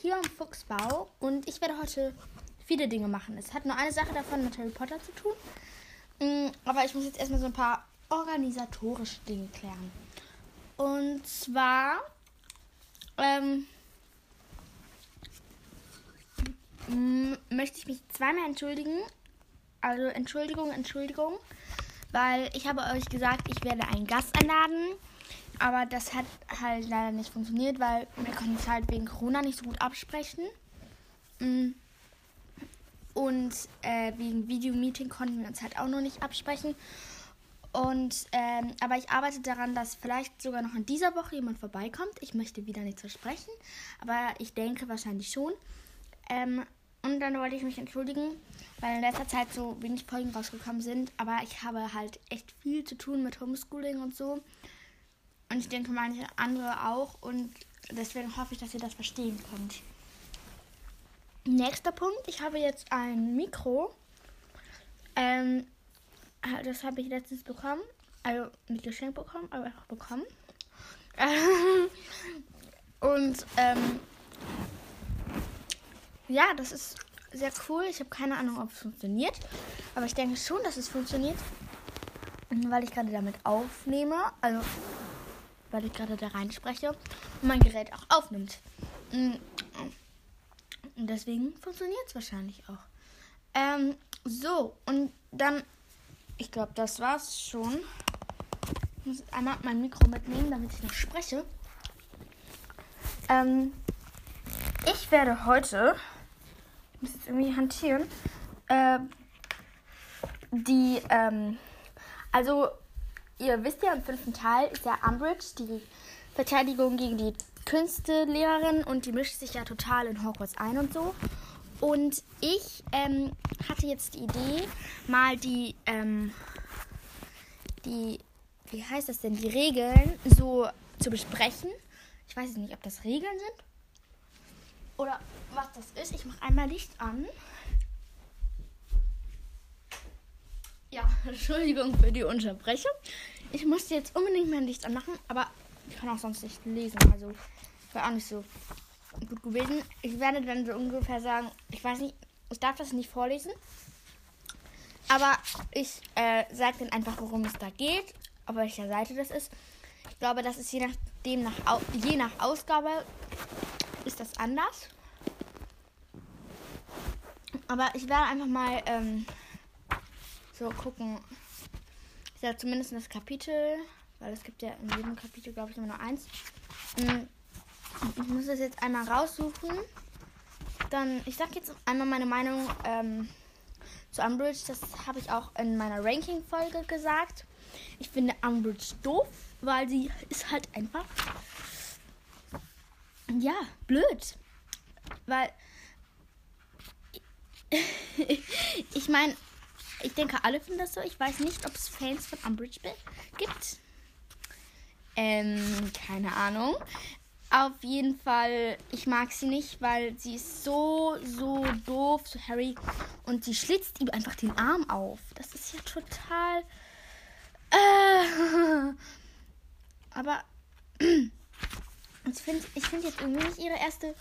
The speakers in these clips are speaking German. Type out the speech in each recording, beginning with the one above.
hier im Fuchsbau. Und ich werde heute viele Dinge machen. Es hat nur eine Sache davon mit Harry Potter zu tun. Mm, aber ich muss jetzt erstmal so ein paar organisatorische Dinge klären. Und zwar ähm, möchte ich mich zweimal entschuldigen. Also Entschuldigung, Entschuldigung. Weil ich habe euch gesagt, ich werde einen Gast einladen. Aber das hat halt leider nicht funktioniert, weil wir konnten es halt wegen Corona nicht so gut absprechen. Mm. Und äh, wegen Videomeeting konnten wir uns halt auch noch nicht absprechen. Und ähm, aber ich arbeite daran, dass vielleicht sogar noch in dieser Woche jemand vorbeikommt. Ich möchte wieder nicht versprechen, aber ich denke wahrscheinlich schon. Ähm, und dann wollte ich mich entschuldigen, weil in letzter Zeit so wenig Folgen rausgekommen sind. Aber ich habe halt echt viel zu tun mit Homeschooling und so. Und ich denke manche andere auch. Und deswegen hoffe ich, dass ihr das verstehen könnt. Nächster Punkt. Ich habe jetzt ein Mikro. Ähm, das habe ich letztens bekommen. Also nicht geschenkt bekommen, aber einfach bekommen. Und ähm, ja, das ist sehr cool. Ich habe keine Ahnung, ob es funktioniert. Aber ich denke schon, dass es funktioniert. Weil ich gerade damit aufnehme. Also weil ich gerade da reinspreche und mein Gerät auch aufnimmt. Mm. Und deswegen funktioniert es wahrscheinlich auch. Ähm, so, und dann, ich glaube, das war's schon. Ich muss einmal mein Mikro mitnehmen, damit ich noch spreche. Ähm, ich werde heute, ich muss jetzt irgendwie hantieren, äh, die, ähm, also ihr wisst ja, im fünften Teil ist ja Umbridge die Verteidigung gegen die Künstelehrerin und die mischt sich ja total in Hogwarts ein und so. Und ich ähm, hatte jetzt die Idee, mal die, ähm, die, wie heißt das denn, die Regeln so zu besprechen. Ich weiß nicht, ob das Regeln sind oder was das ist. Ich mache einmal Licht an. Ja, Entschuldigung für die Unterbrechung. Ich musste jetzt unbedingt mein Licht anmachen, aber ich kann auch sonst nicht lesen. Also wäre auch nicht so gut gewesen. Ich werde dann so ungefähr sagen, ich weiß nicht, ich darf das nicht vorlesen. Aber ich äh, sage dann einfach, worum es da geht, auf welcher Seite das ist. Ich glaube, das ist je nachdem, nach, je nach Ausgabe ist das anders. Aber ich werde einfach mal ähm, so gucken, ja zumindest das Kapitel, weil es gibt ja in jedem Kapitel, glaube ich, immer nur eins. Mm, ich muss das jetzt einmal raussuchen. Dann, ich sage jetzt einmal meine Meinung ähm, zu Umbridge. Das habe ich auch in meiner Ranking-Folge gesagt. Ich finde Umbridge doof, weil sie ist halt einfach, ja, blöd. Weil, ich meine, ich denke, alle finden das so. Ich weiß nicht, ob es Fans von Umbridge gibt. Ähm, keine Ahnung. Auf jeden Fall, ich mag sie nicht, weil sie ist so, so doof zu Harry und sie schlitzt ihm einfach den Arm auf. Das ist ja total. Äh, aber ich finde ich find jetzt irgendwie nicht ihre erste,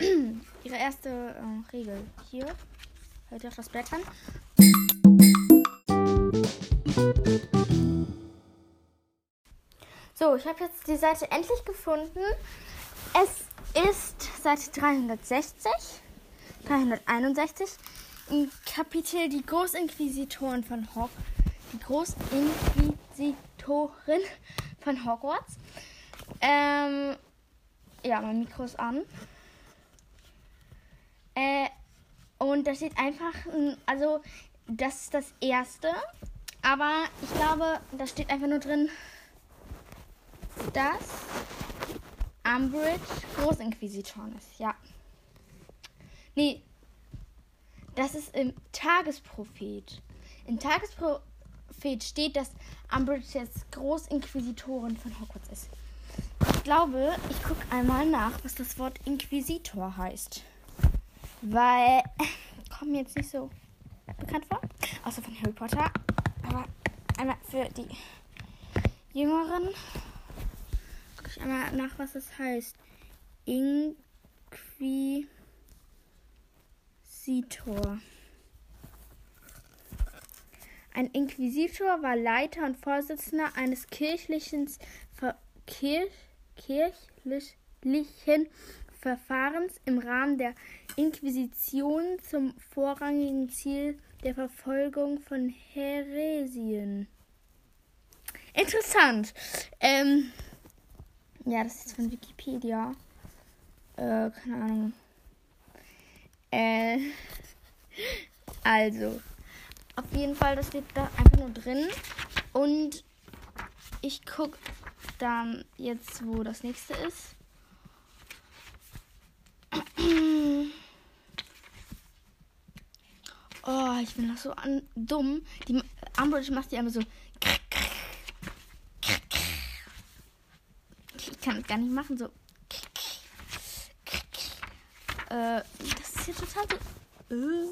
ihre erste äh, Regel. Hier, hört ihr auch das Blättern. So, ich habe jetzt die Seite endlich gefunden. Es ist Seite 360, 361, im Kapitel Die Großinquisitoren von Hog die Großinquisitorin von Hogwarts. Ähm, ja, mein Mikro ist an. Äh, und da steht einfach, also das ist das erste. Aber ich glaube, da steht einfach nur drin, dass Umbridge Großinquisitor ist. Ja. Nee. Das ist im Tagesprophet. Im Tagesprophet steht, dass Umbridge jetzt Großinquisitorin von Hogwarts ist. Ich glaube, ich gucke einmal nach, was das Wort Inquisitor heißt. Weil, kommt mir jetzt nicht so bekannt vor. Außer von Harry Potter. Aber einmal für die Jüngeren. Ich einmal nach, was das heißt. Inquisitor. Ein Inquisitor war Leiter und Vorsitzender eines kirchlichen, Kirch, kirchlichen Verfahrens im Rahmen der Inquisition zum vorrangigen Ziel der Verfolgung von Häresien. Interessant. Ähm, ja, das ist von Wikipedia. Äh, keine Ahnung. Äh, also, auf jeden Fall, das steht da einfach nur drin. Und ich gucke dann jetzt, wo das nächste ist. Oh, ich bin noch so an, dumm. Die Umbridge macht die einfach so. Ich kann das gar nicht machen, so. Äh, das ist ja total so. Äh.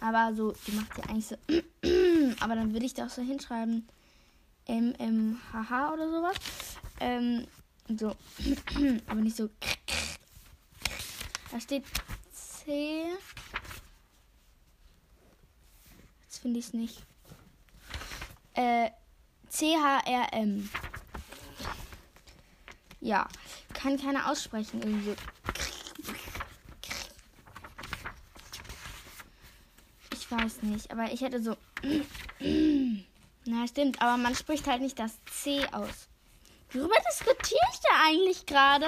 Aber so, die macht ja eigentlich so. Aber dann würde ich da auch so hinschreiben. MMHH oder sowas. Ähm, so. Aber nicht so. Da steht C. Jetzt finde ich es nicht. Äh, CHRM. Ja, kann keiner aussprechen. Irgendwie so. Ich weiß nicht, aber ich hätte so. Na, stimmt, aber man spricht halt nicht das C aus. Worüber diskutiere ich da eigentlich gerade?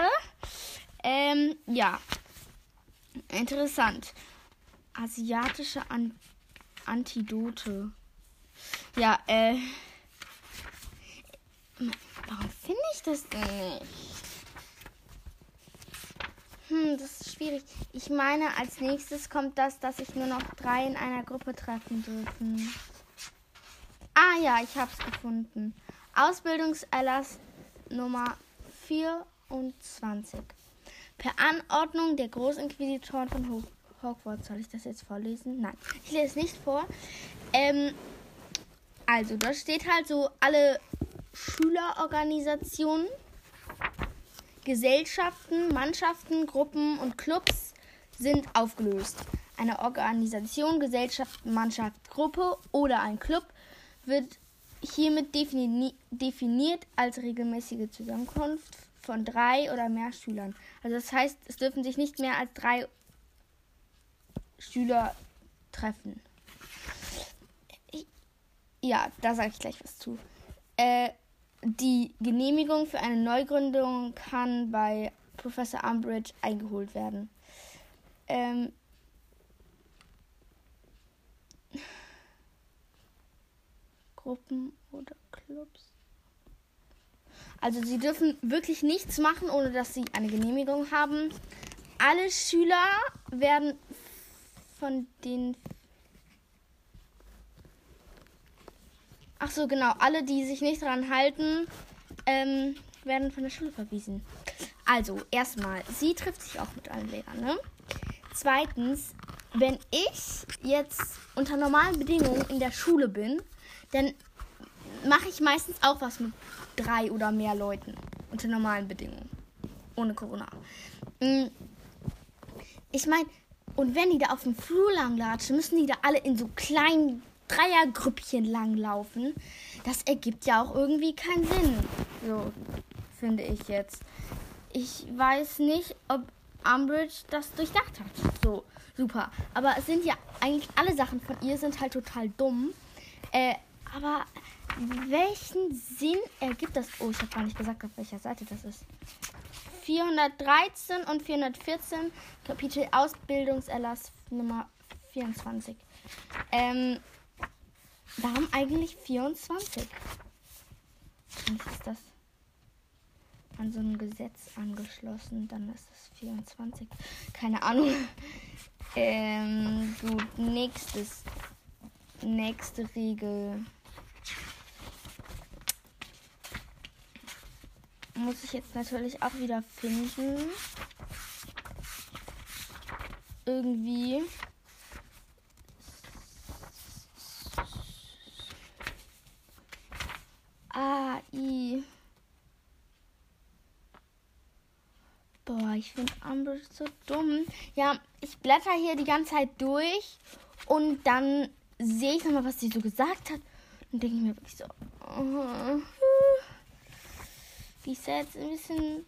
Ähm, ja. Interessant. Asiatische An Antidote. Ja, äh. Warum finde ich das denn nicht? Hm, das ist schwierig. Ich meine, als nächstes kommt das, dass sich nur noch drei in einer Gruppe treffen dürfen. Ah ja, ich habe es gefunden. Ausbildungserlass Nummer 24. Per Anordnung der Großinquisitoren von Hogwarts. Soll ich das jetzt vorlesen? Nein, ich lese es nicht vor. Ähm, also, da steht halt so alle Schülerorganisationen, Gesellschaften, Mannschaften, Gruppen und Clubs sind aufgelöst. Eine Organisation, Gesellschaft, Mannschaft, Gruppe oder ein Club wird hiermit defini definiert als regelmäßige Zusammenkunft von drei oder mehr Schülern. Also das heißt, es dürfen sich nicht mehr als drei Schüler treffen. Ja, da sage ich gleich was zu. Äh, die Genehmigung für eine Neugründung kann bei Professor Umbridge eingeholt werden. Ähm, Gruppen oder Clubs. Also sie dürfen wirklich nichts machen, ohne dass sie eine Genehmigung haben. Alle Schüler werden von den... Ach so, genau. Alle, die sich nicht daran halten, ähm, werden von der Schule verwiesen. Also, erstmal, sie trifft sich auch mit allen Lehrern, ne? Zweitens, wenn ich jetzt unter normalen Bedingungen in der Schule bin, dann mache ich meistens auch was mit drei oder mehr Leuten unter normalen Bedingungen. Ohne Corona. Mm. Ich meine, und wenn die da auf dem Flur langlatschen, müssen die da alle in so kleinen Dreiergrüppchen langlaufen. Das ergibt ja auch irgendwie keinen Sinn. So, finde ich jetzt. Ich weiß nicht, ob Umbridge das durchdacht hat. So, super. Aber es sind ja eigentlich alle Sachen von ihr sind halt total dumm. Äh, aber welchen Sinn ergibt das? Oh, ich habe gar nicht gesagt, auf welcher Seite das ist. 413 und 414, Kapitel Ausbildungserlass Nummer 24. Ähm, warum eigentlich 24? Eigentlich ist das an so ein Gesetz angeschlossen, dann ist es 24. Keine Ahnung. Ähm, gut, nächstes. Nächste Regel. muss ich jetzt natürlich auch wieder finden. Irgendwie. Ich finde Umbridge so dumm. Ja, ich blätter hier die ganze Zeit durch und dann sehe ich nochmal, was sie so gesagt hat. Und denke ich mir wirklich so, oh, die ist jetzt ein bisschen.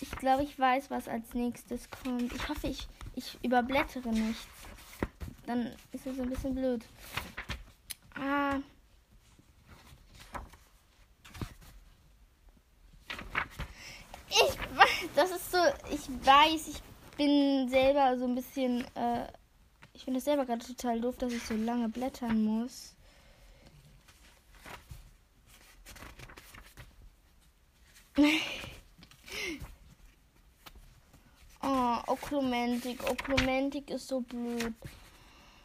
Ich glaube, ich weiß, was als nächstes kommt. Ich hoffe, ich, ich überblättere nichts. Dann ist es ein bisschen blöd. Ah. Ich weiß, das ist so, ich weiß, ich bin selber so ein bisschen, äh, ich finde es selber gerade total doof, dass ich so lange blättern muss. oh, Oklumentik, Oklumentik ist so blöd.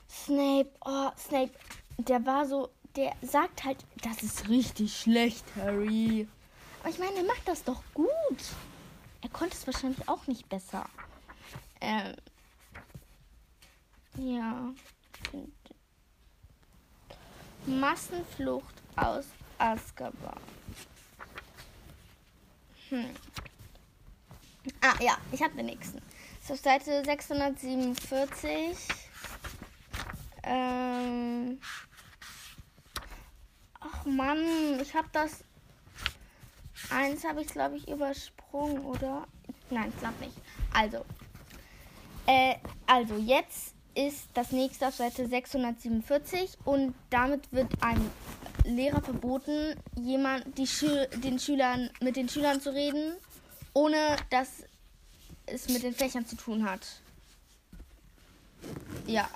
Snape, oh, Snape, der war so, der sagt halt, das ist richtig schlecht, Harry. Aber ich meine, er macht das doch gut. Er konnte es wahrscheinlich auch nicht besser. Ähm. Ja. Massenflucht aus Azkaban. Hm. Ah, ja, ich habe den nächsten. Ist auf Seite 647. Ähm. Ach Mann, ich habe das Eins habe ich, glaube ich, übersprungen, oder? Nein, ich glaube nicht. Also, äh, also jetzt ist das nächste auf Seite 647 und damit wird einem Lehrer verboten, jemand, die Schü den Schülern, mit den Schülern zu reden, ohne dass es mit den Fächern zu tun hat. Ja.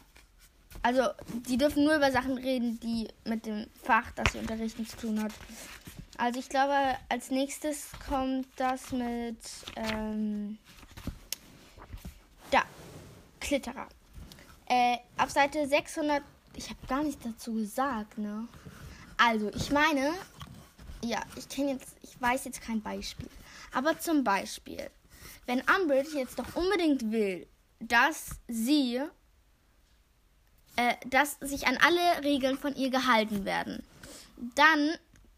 Also, die dürfen nur über Sachen reden, die mit dem Fach, das sie unterrichten, zu tun hat. Also ich glaube, als nächstes kommt das mit ähm, da Klitterer. Äh, auf Seite 600. Ich habe gar nichts dazu gesagt, ne? Also ich meine, ja, ich kenne jetzt, ich weiß jetzt kein Beispiel, aber zum Beispiel, wenn Umbridge jetzt doch unbedingt will, dass sie, äh, dass sich an alle Regeln von ihr gehalten werden, dann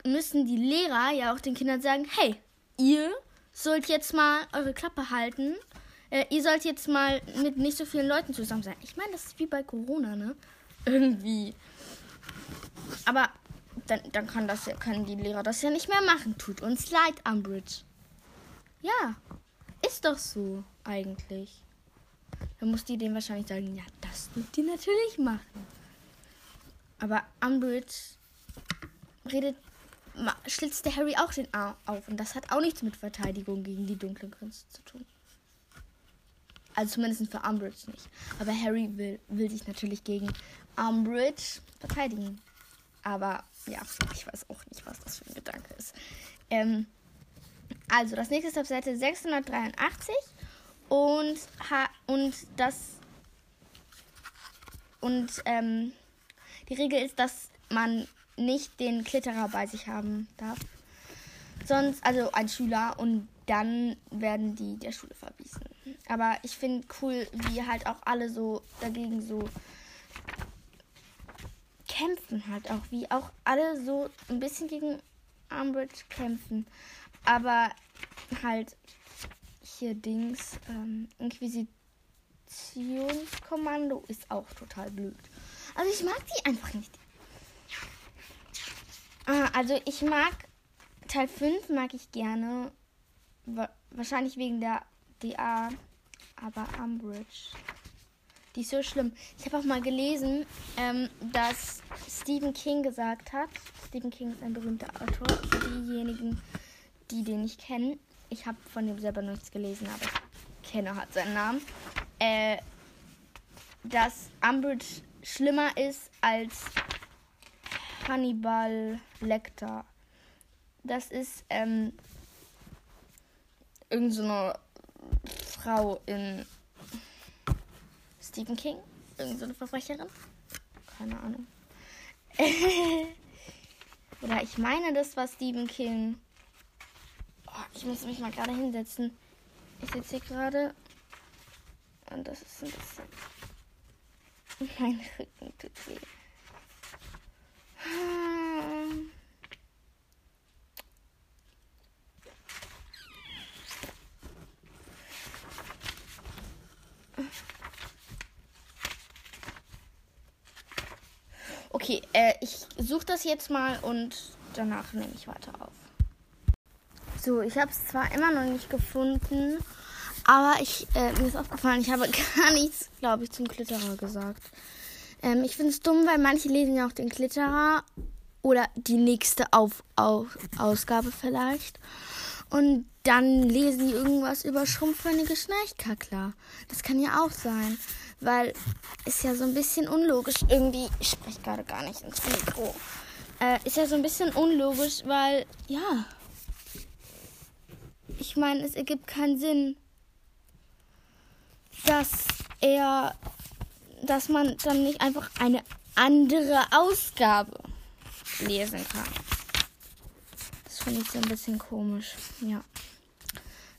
müssen die Lehrer ja auch den Kindern sagen, hey, ihr sollt jetzt mal eure Klappe halten. Äh, ihr sollt jetzt mal mit nicht so vielen Leuten zusammen sein. Ich meine, das ist wie bei Corona, ne? Irgendwie. Aber dann, dann kann das ja, können die Lehrer das ja nicht mehr machen. Tut uns leid, Umbridge. Ja, ist doch so eigentlich. Dann muss die dem wahrscheinlich sagen, ja, das dürft ihr natürlich machen. Aber Umbridge redet schlitzt der Harry auch den Arm auf. Und das hat auch nichts mit Verteidigung gegen die dunklen Künste zu tun. Also zumindest für Umbridge nicht. Aber Harry will, will sich natürlich gegen Umbridge verteidigen. Aber ja, ich weiß auch nicht, was das für ein Gedanke ist. Ähm, also, das nächste ist auf Seite 683. Und, ha und das. Und ähm, die Regel ist, dass man nicht den Klitterer bei sich haben darf. Sonst, also ein Schüler und dann werden die der Schule verwiesen. Aber ich finde cool, wie halt auch alle so dagegen so kämpfen halt auch, wie auch alle so ein bisschen gegen Umbridge kämpfen. Aber halt hier Dings, ähm, Inquisitionskommando ist auch total blöd. Also ich mag die einfach nicht. Ah, also ich mag Teil 5 mag ich gerne. Wahrscheinlich wegen der DA. Aber Umbridge. Die ist so schlimm. Ich habe auch mal gelesen, ähm, dass Stephen King gesagt hat. Stephen King ist ein berühmter Autor. Für diejenigen, die den nicht kennen. Ich habe von dem selber nichts gelesen, aber ich kenne halt seinen Namen. Äh, dass Umbridge schlimmer ist als Hannibal Lecter. Das ist ähm, irgendeine so Frau in Stephen King. Irgendeine so Verbrecherin. Keine Ahnung. Oder ich meine, das war Stephen King. Oh, ich muss mich mal gerade hinsetzen. Ich sitze hier gerade. Und das ist ein bisschen. Mein Rücken tut weh. Okay, äh, ich suche das jetzt mal und danach nehme ich weiter auf. So, ich habe es zwar immer noch nicht gefunden, aber ich, äh, mir ist aufgefallen, ich habe gar nichts, glaube ich, zum Klitterer gesagt. Ähm, ich finde es dumm, weil manche lesen ja auch den Klitterer oder die nächste auf, auf, Ausgabe vielleicht. Und dann lesen die irgendwas über schrumpfhörnige Schnarchkackler. Das kann ja auch sein, weil ist ja so ein bisschen unlogisch irgendwie. Ich spreche gerade gar nicht ins Mikro. Äh, ist ja so ein bisschen unlogisch, weil ja. Ich meine, es ergibt keinen Sinn, dass er, dass man dann nicht einfach eine andere Ausgabe lesen kann. Das finde ich so ein bisschen komisch. Ja.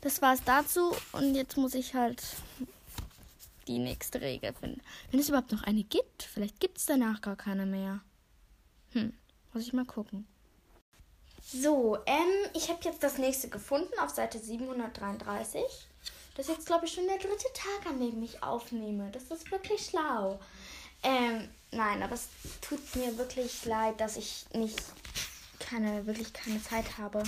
Das war es dazu und jetzt muss ich halt die nächste Regel finden. Wenn es überhaupt noch eine gibt, vielleicht gibt es danach gar keine mehr. Hm, muss ich mal gucken. So, ähm, ich habe jetzt das nächste gefunden auf Seite 733. Das ist jetzt, glaube ich, schon der dritte Tag, an dem ich aufnehme. Das ist wirklich schlau. Ähm, nein, aber es tut mir wirklich leid, dass ich nicht keine, wirklich keine Zeit habe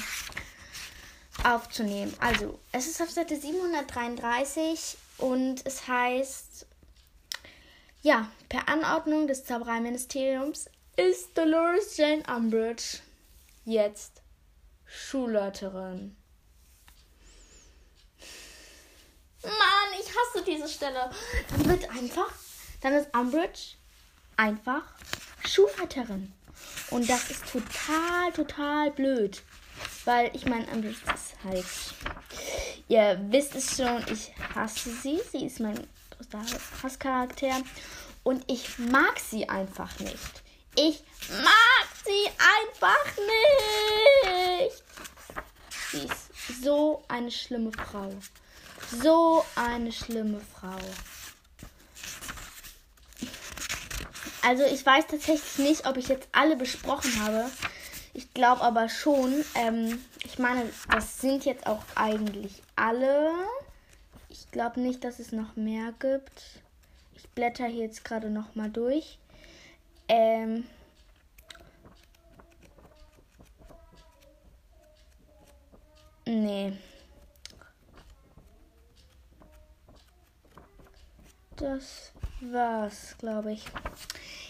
aufzunehmen. Also, es ist auf Seite 733 und es heißt, ja, per Anordnung des Zaubereiministeriums ist Dolores Jane Umbridge jetzt Schulleiterin. Mann, ich hasse diese Stelle. Dann wird einfach, dann ist Umbridge einfach Schulleiterin. Und das ist total, total blöd. Weil ich meine, Umbridge ist halt. Ihr wisst es schon, ich hasse sie. Sie ist mein Hasscharakter. Und ich mag sie einfach nicht. Ich mag sie einfach nicht. Sie ist so eine schlimme Frau. So eine schlimme Frau. Also ich weiß tatsächlich nicht, ob ich jetzt alle besprochen habe. Ich glaube aber schon. Ähm, ich meine, das sind jetzt auch eigentlich alle. Ich glaube nicht, dass es noch mehr gibt. Ich blätter hier jetzt gerade noch mal durch. Ähm, nee. Das war's, glaube ich.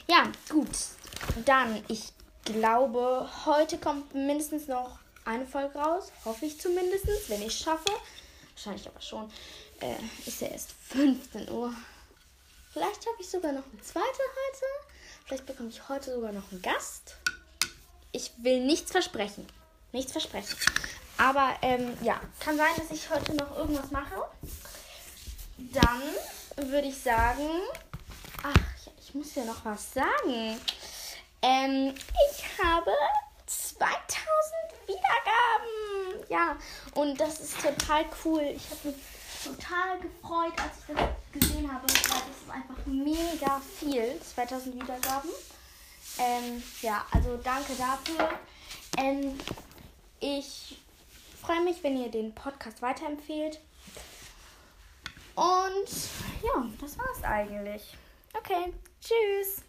Ja, gut. Dann, ich glaube, heute kommt mindestens noch eine Folge raus. Hoffe ich zumindest, wenn ich es schaffe. Wahrscheinlich aber schon. Äh, ist ja erst 15 Uhr. Vielleicht habe ich sogar noch eine zweite heute. Vielleicht bekomme ich heute sogar noch einen Gast. Ich will nichts versprechen. Nichts versprechen. Aber ähm, ja, kann sein, dass ich heute noch irgendwas mache. Dann würde ich sagen, ach, ich muss ja noch was sagen. Ähm, ich habe 2000 Wiedergaben. Ja, und das ist total cool. Ich habe mich total gefreut, als ich das gesehen habe, weil das ist einfach mega viel. 2000 Wiedergaben. Ähm, ja, also danke dafür. Ähm, ich freue mich, wenn ihr den Podcast weiterempfehlt. Und ja, das war's eigentlich. Okay, tschüss.